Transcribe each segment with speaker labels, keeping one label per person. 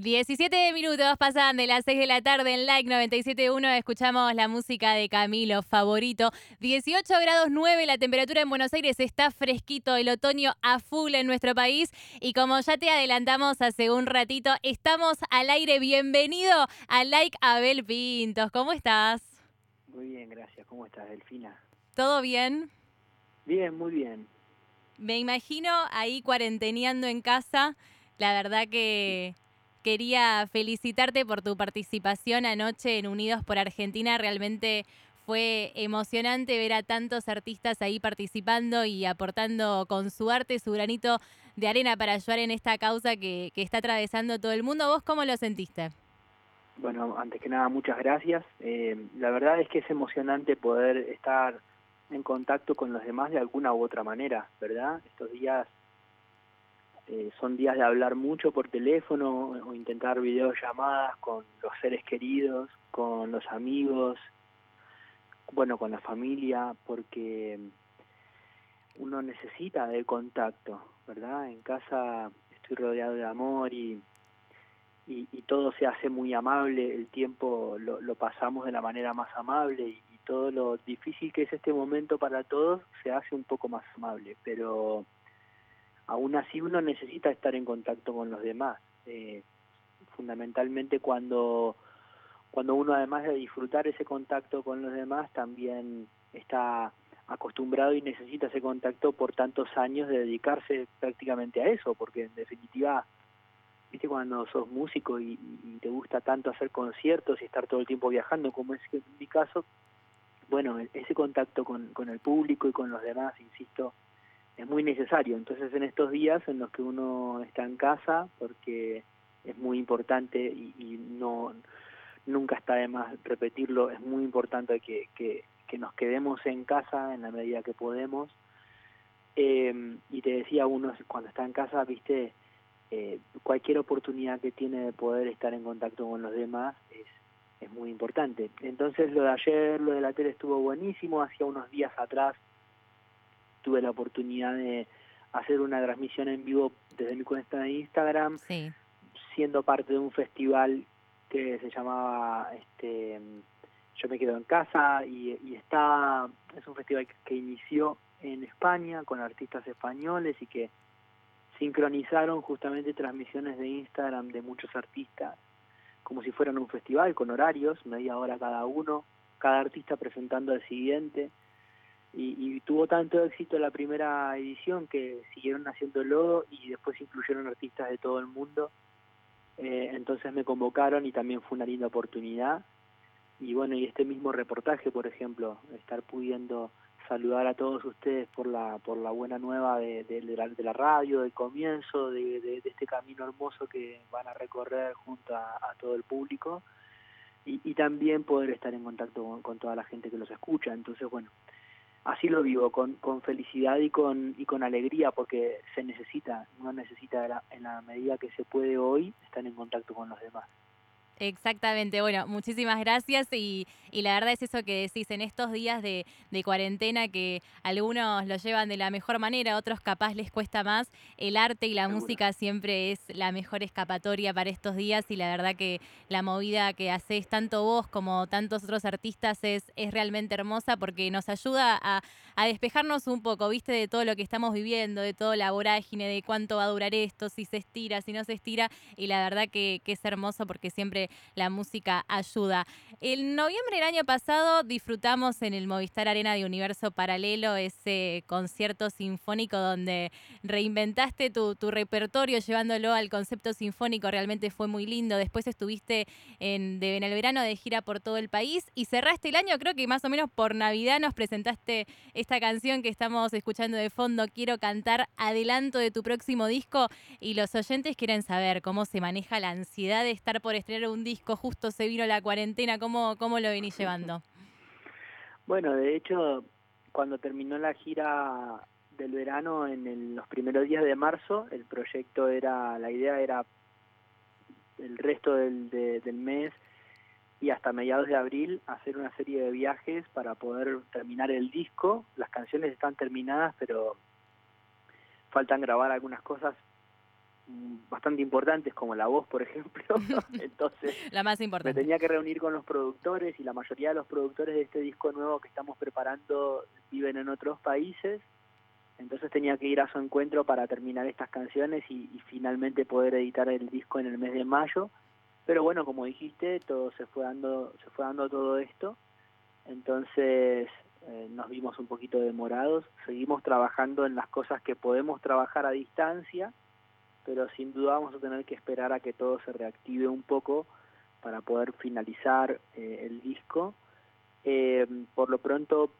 Speaker 1: 17 minutos pasan de las 6 de la tarde en Like 97.1. Escuchamos la música de Camilo, favorito. 18 grados 9, la temperatura en Buenos Aires está fresquito, el otoño a full en nuestro país. Y como ya te adelantamos hace un ratito, estamos al aire. Bienvenido a Like Abel Pintos. ¿Cómo estás?
Speaker 2: Muy bien, gracias. ¿Cómo estás, Delfina?
Speaker 1: ¿Todo bien?
Speaker 2: Bien, muy bien.
Speaker 1: Me imagino ahí cuarenteneando en casa. La verdad que Quería felicitarte por tu participación anoche en Unidos por Argentina. Realmente fue emocionante ver a tantos artistas ahí participando y aportando con su arte su granito de arena para ayudar en esta causa que, está atravesando todo el mundo. ¿Vos cómo lo sentiste?
Speaker 2: Bueno, antes que nada, muchas gracias. Eh, la verdad es que es emocionante poder estar en contacto con los demás de alguna u otra manera, ¿verdad? Estos días eh, son días de hablar mucho por teléfono o intentar videollamadas con los seres queridos, con los amigos, bueno, con la familia, porque uno necesita de contacto, ¿verdad? En casa estoy rodeado de amor y, y, todo se hace muy amable, el tiempo lo, lo pasamos de la manera más amable y, y todo lo difícil que es este momento para todos se hace un poco más amable, pero aún así uno necesita estar en contacto con los demás. Eh, fundamentalmente cuando, cuando uno además de disfrutar ese contacto con los demás, también está acostumbrado y necesita ese contacto por tantos años de dedicarse prácticamente a eso, porque en definitiva, viste cuando sos músico y, te gusta tanto hacer conciertos y estar todo el tiempo viajando, como es mi caso, bueno, ese contacto con, con el público y con los demás, insisto, es muy necesario. Entonces en estos días en los que uno está en casa, porque es muy importante y, no nunca está de más repetirlo, es muy importante que, que, nos quedemos en casa en la medida que podemos. Eh, y te decía uno, cuando está en casa, viste, eh, cualquier oportunidad que tiene de poder estar en contacto con los demás es, es muy importante. Entonces lo de ayer, lo de la tele estuvo buenísimo, hacía unos días atrás tuve la oportunidad de hacer una transmisión en vivo desde mi cuenta de Instagram, siendo parte de un festival que se llamaba este Yo me quedo en casa y, y está, es un festival que, inició en España con artistas españoles y que sincronizaron justamente transmisiones de Instagram de muchos artistas, como si fueran un festival con horarios, media hora cada uno, cada artista presentando al siguiente y, tuvo tanto éxito la primera edición que siguieron haciéndolo y después incluyeron artistas de todo el mundo. Eh, entonces me convocaron y también fue una linda oportunidad. Y bueno, y este mismo reportaje, por ejemplo, estar pudiendo saludar a todos ustedes por la por la buena nueva de, de, la, de la, radio, del comienzo, de, de, este camino hermoso que van a recorrer junto a, todo el público. Y, y, también poder estar en contacto con, con toda la gente que los escucha. Entonces, bueno, así lo vivo, con, con felicidad y con, y con alegría, porque se necesita, uno necesita en la medida que se puede hoy estar en contacto con los demás.
Speaker 1: Exactamente, bueno, muchísimas gracias y, y, la verdad es eso que decís, en estos días de, de, cuarentena que algunos lo llevan de la mejor manera, otros capaz les cuesta más, el arte y la música siempre es la mejor escapatoria para estos días y la verdad que la movida que haces tanto vos como tantos otros artistas es, es realmente hermosa porque nos ayuda a, a despejarnos un poco, viste, de todo lo que estamos viviendo, de toda la vorágine, de cuánto va a durar esto, si se estira, si no se estira y la verdad que, que es hermoso porque siempre la música ayuda. En noviembre del año pasado disfrutamos en el Movistar Arena de Universo Paralelo ese concierto sinfónico donde reinventaste tu, repertorio llevándolo al concepto sinfónico, realmente fue muy lindo. Después estuviste en, en el verano de gira por todo el país y cerraste el año, creo que más o menos por Navidad nos presentaste esta canción que estamos escuchando de fondo, Quiero cantar, adelanto de tu próximo disco y los oyentes quieren saber cómo se maneja la ansiedad de estar por estrenar un disco, justo se vino la cuarentena, ¿cómo, cómo lo venís llevando?
Speaker 2: Bueno, de hecho, cuando terminó la gira del verano, en los primeros días de marzo, el proyecto era, la idea era el resto del, del mes y hasta mediados de abril hacer una serie de viajes para poder terminar el disco. Las canciones están terminadas, pero faltan grabar algunas cosas bastante importantes como la voz, por ejemplo. Entonces,
Speaker 1: la más importante.
Speaker 2: Me tenía que reunir con los productores y la mayoría de los productores de este disco nuevo que estamos preparando viven en otros países. Entonces tenía que ir a su encuentro para terminar estas canciones y, y finalmente poder editar el disco en el mes de mayo. Pero bueno, como dijiste, todo se fue dando, se fue dando todo esto. Entonces eh, nos vimos un poquito demorados. Seguimos trabajando en las cosas que podemos trabajar a distancia, pero sin duda vamos a tener que esperar a que todo se reactive un poco para poder finalizar eh, el disco. Eh, por lo pronto,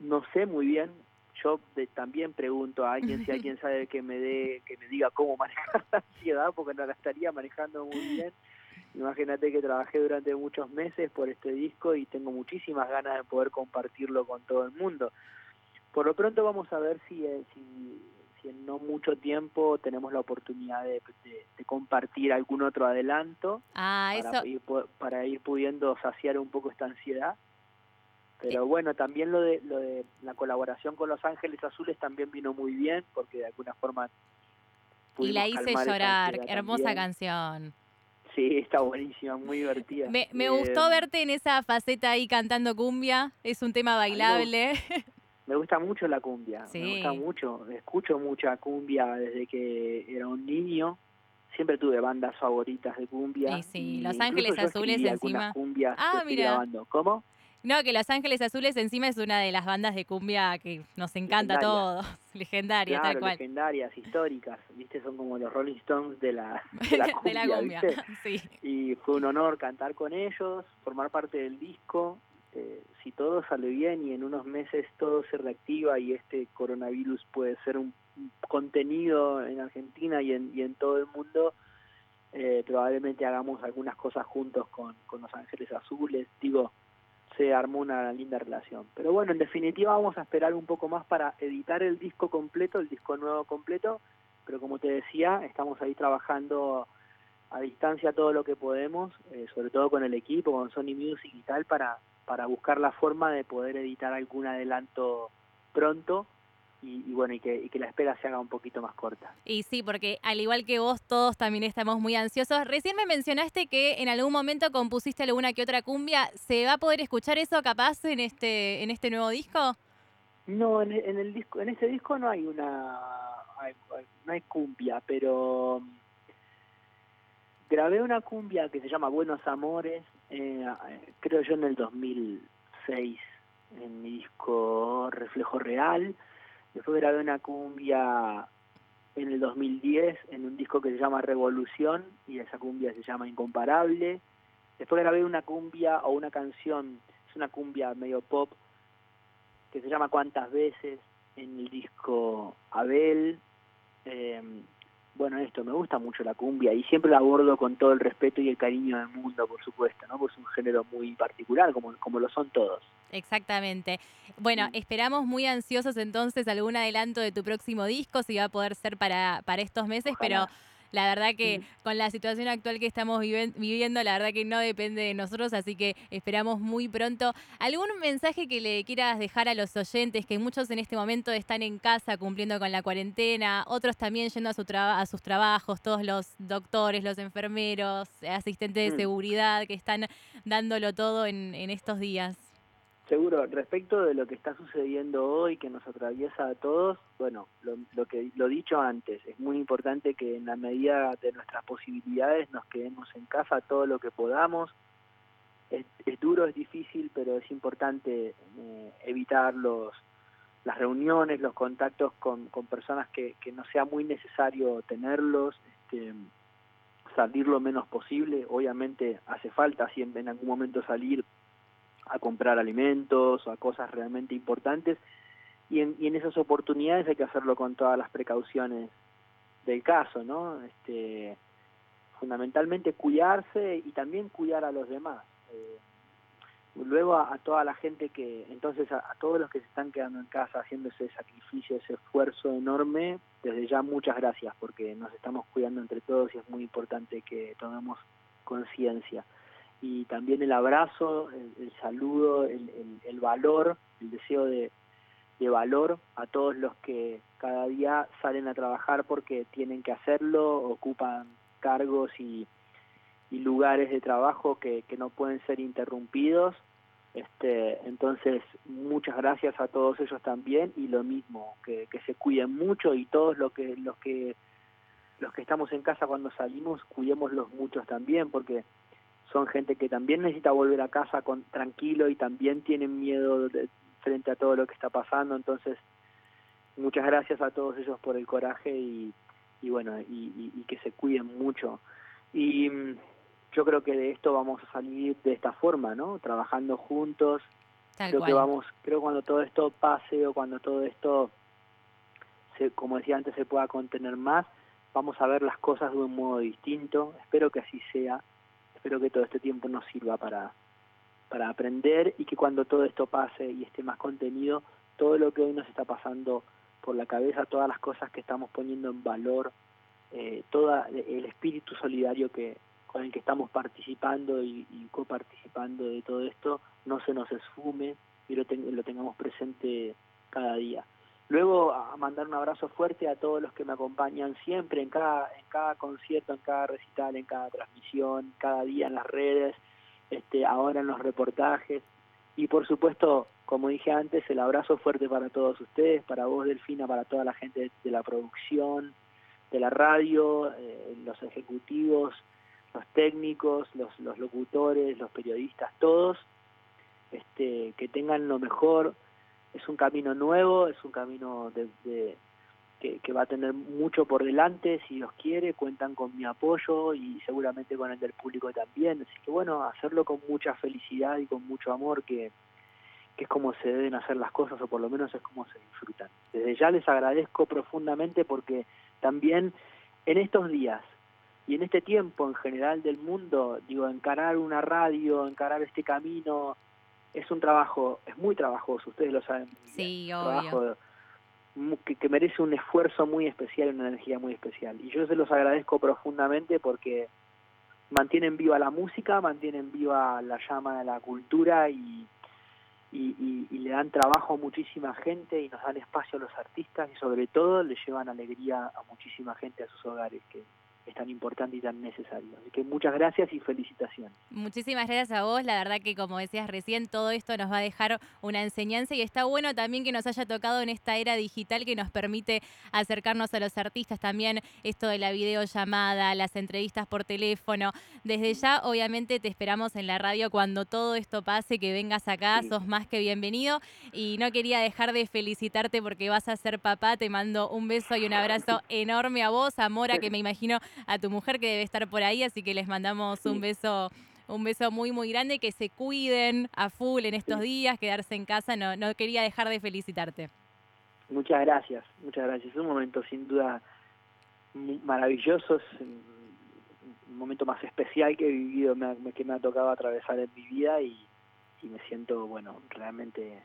Speaker 2: no sé muy bien. Yo también pregunto a alguien si alguien sabe que me dé, que me diga cómo manejar la ansiedad, porque no la estaría manejando muy bien. Imagínate que trabajé durante muchos meses por este disco y tengo muchísimas ganas de poder compartirlo con todo el mundo. Por lo pronto vamos a ver si, eh, si, mucho tiempo tenemos la oportunidad de, compartir algún otro adelanto
Speaker 1: ah,
Speaker 2: para, ir, para ir pudiendo saciar un poco esta ansiedad. Pero bueno, también lo de, lo de la colaboración con Los Ángeles Azules también vino muy bien porque de alguna forma...
Speaker 1: Y la hice llorar, hermosa canción.
Speaker 2: Sí, está buenísima, muy divertida.
Speaker 1: Me, me gustó eh, verte en esa faceta ahí cantando cumbia, es un tema bailable.
Speaker 2: Me gusta mucho la cumbia, me gusta mucho, escucho mucha cumbia desde que era un niño. Siempre tuve bandas favoritas de cumbia.
Speaker 1: Sí, sí, Los Ángeles Azules encima.
Speaker 2: ah, mira. ¿Cómo?
Speaker 1: No, que Los Ángeles Azules encima es una de las bandas de cumbia que nos encanta a todos. Legendaria, tal cual.
Speaker 2: legendarias, históricas, ¿viste? Son como los Rolling Stones de la, de la cumbia.
Speaker 1: sí.
Speaker 2: Y fue un honor cantar con ellos, formar parte del disco. Eh, si todo sale bien y en unos meses todo se reactiva y este coronavirus puede ser un, contenido en Argentina y en, y en todo el mundo, eh, probablemente hagamos algunas cosas juntos con, Los Ángeles Azules. Digo, se armó una linda relación. Pero bueno, en definitiva vamos a esperar un poco más para editar el disco completo, el disco nuevo completo, pero como te decía, estamos ahí trabajando a distancia todo lo que podemos, eh, sobre todo con el equipo, con Sony Music y tal, para, para buscar la forma de poder editar algún adelanto pronto y, bueno, y que, la espera se haga un poquito más corta.
Speaker 1: Y sí, porque al igual que vos, todos también estamos muy ansiosos. Recién me mencionaste que en algún momento compusiste alguna que otra cumbia. ¿Se va a poder escuchar eso capaz en este, en este nuevo disco?
Speaker 2: No, en, el disco, en ese disco no hay una, no hay cumbia, pero grabé una cumbia que se llama Buenos Amores, eh, creo yo en el 2006, en mi disco Reflejo Real Después grabé una cumbia en el 2010 en un disco que se llama Revolución y esa cumbia se llama Incomparable. Después grabé una cumbia o una canción, es una cumbia medio pop que se llama Cuántas veces en el disco Abel. Eh, bueno, esto, me gusta mucho la cumbia y siempre la abordo con todo el respeto y el cariño del mundo, por supuesto, ¿no? Pues es un género muy particular, como, como lo son todos.
Speaker 1: Exactamente. Bueno, esperamos muy ansiosos entonces algún adelanto de tu próximo disco, si va a poder ser para, para estos meses, pero la verdad que con la situación actual que estamos viviendo, la verdad que no depende de nosotros, así que esperamos muy pronto. ¿Algún mensaje que le quieras dejar a los oyentes, que muchos en este momento están en casa cumpliendo con la cuarentena, otros también yendo a, su a sus trabajos, todos los doctores, los enfermeros, asistentes de mm. seguridad que están dándolo todo en estos días?
Speaker 2: Seguro, respecto de lo que está sucediendo hoy, que nos atraviesa a todos, bueno, lo, que lo dicho antes, es muy importante que en la medida de nuestras posibilidades nos quedemos en casa todo lo que podamos. Es, duro, es difícil, pero es importante eh, evitar los, las reuniones, los contactos con, con personas que, que no sea muy necesario tenerlos, este, salir lo menos posible. Obviamente hace falta siempre en algún momento salir a comprar alimentos o a cosas realmente importantes y en, y en esas oportunidades hay que hacerlo con todas las precauciones del caso, ¿no? Este, fundamentalmente cuidarse y también cuidar a los demás. Eh, luego a, toda la gente que, entonces a, todos los que se están quedando en casa haciendo ese sacrificio, ese esfuerzo enorme, desde ya muchas gracias porque nos estamos cuidando entre todos y es muy importante que tomemos conciencia y también el abrazo, el, saludo, el, valor, el deseo de, de valor a todos los que cada día salen a trabajar porque tienen que hacerlo, ocupan cargos y, y lugares de trabajo que, que no pueden ser interrumpidos. Este, entonces, muchas gracias a todos ellos también y lo mismo, que, que se cuiden mucho y todos los que, los que los que estamos en casa cuando salimos, cuidémoslos muchos también, porque son gente que también necesita volver a casa con tranquilo y también tienen miedo de, frente a todo lo que está pasando. Entonces, muchas gracias a todos ellos por el coraje y, y bueno, y, y, que se cuiden mucho. Y mm, yo creo que de esto vamos a salir de esta forma, ¿no? Trabajando juntos. creo que vamos, creo cuando todo esto pase o cuando todo esto, se, como decía antes, se pueda contener más, vamos a ver las cosas de un modo distinto. Espero que así sea. Espero que todo este tiempo nos sirva para, para aprender y que cuando todo esto pase y esté más contenido, todo lo que hoy nos está pasando por la cabeza, todas las cosas que estamos poniendo en valor, eh, todo el espíritu solidario que con el que estamos participando y, coparticipando de todo esto, no se nos esfume y lo, lo tengamos presente cada día. Luego a mandar un abrazo fuerte a todos los que me acompañan siempre en cada, en cada concierto, en cada recital, en cada transmisión, cada día en las redes, este, ahora en los reportajes. Y por supuesto, como dije antes, el abrazo fuerte para todos ustedes, para vos Delfina, para toda la gente de la producción, de la radio, eh, los ejecutivos, los técnicos, los, los locutores, los periodistas, todos, este, que tengan lo mejor, es un camino nuevo, es un camino de, que, va a tener mucho por delante, si Dios quiere, cuentan con mi apoyo y seguramente con el del público también. Así que bueno, hacerlo con mucha felicidad y con mucho amor, que, que es como se deben hacer las cosas, o por lo menos es como se disfrutan. Desde ya les agradezco profundamente porque también en estos días y en este tiempo en general del mundo, digo, encarar una radio, encarar este camino, es un trabajo, es muy trabajoso, ustedes lo saben.
Speaker 1: Sí,
Speaker 2: obvio. que, que, merece un esfuerzo muy especial, una energía muy especial. Y yo se los agradezco profundamente porque mantienen viva la música, mantienen viva la llama de la cultura y, y, y, le dan trabajo a muchísima gente y nos dan espacio a los artistas y sobre todo le llevan alegría a muchísima gente a sus hogares, que es tan importante y tan necesario. Así que muchas gracias y felicitaciones.
Speaker 1: Muchísimas gracias a vos. La verdad que como decías recién, todo esto nos va a dejar una enseñanza y está bueno también que nos haya tocado en esta era digital que nos permite acercarnos a los artistas también, esto de la videollamada, las entrevistas por teléfono. Desde ya, obviamente, te esperamos en la radio cuando todo esto pase, que vengas acá, sos más que bienvenido. Y no quería dejar de felicitarte porque vas a ser papá. Te mando un beso y un abrazo enorme a vos, Amora, que me imagino a tu mujer que debe estar por ahí, así que les mandamos un beso un beso muy, muy grande, que se cuiden a full en estos días, quedarse en casa, no, no quería dejar de felicitarte.
Speaker 2: Muchas gracias, muchas gracias. Es un momento sin duda maravilloso, es un momento más especial que he vivido, que me ha tocado atravesar en mi vida y me siento, bueno, realmente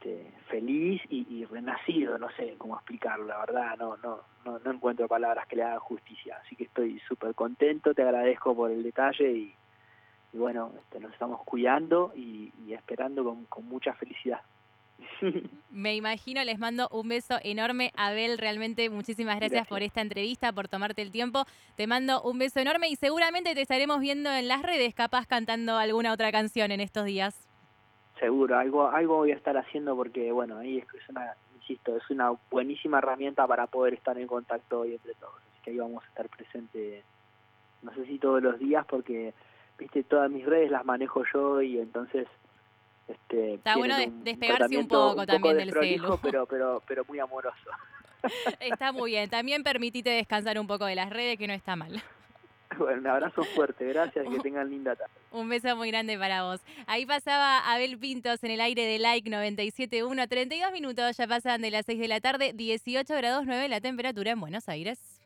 Speaker 2: este, feliz y, renacido, no sé cómo explicarlo, la verdad, no, no, no, no encuentro palabras que le hagan justicia, así que estoy súper contento, te agradezco por el detalle y, bueno, este, nos estamos cuidando y, esperando con, con mucha felicidad.
Speaker 1: Me imagino, les mando un beso enorme. Abel, realmente muchísimas gracias, por esta entrevista, por tomarte el tiempo. Te mando un beso enorme y seguramente te estaremos viendo en las redes, capaz cantando alguna otra canción en estos días
Speaker 2: seguro, algo, algo voy a estar haciendo porque, bueno, ahí es, una, insisto, es una buenísima herramienta para poder estar en contacto hoy entre todos. Así que ahí vamos a estar presentes, no sé si todos los días, porque, viste, todas mis redes las manejo yo y entonces... Este,
Speaker 1: Está bueno despegarse un poco también del celu.
Speaker 2: Pero, pero, pero muy amoroso.
Speaker 1: Está muy bien. También permitite descansar un poco de las redes, que no está mal.
Speaker 2: Bueno, un abrazo fuerte, gracias y que tengan linda tarde.
Speaker 1: Un beso muy grande para vos. Ahí pasaba Abel Pintos en el aire de Like 97.1, 32 minutos, ya pasan de las 6 de la tarde, 18 grados 9 la temperatura en Buenos Aires.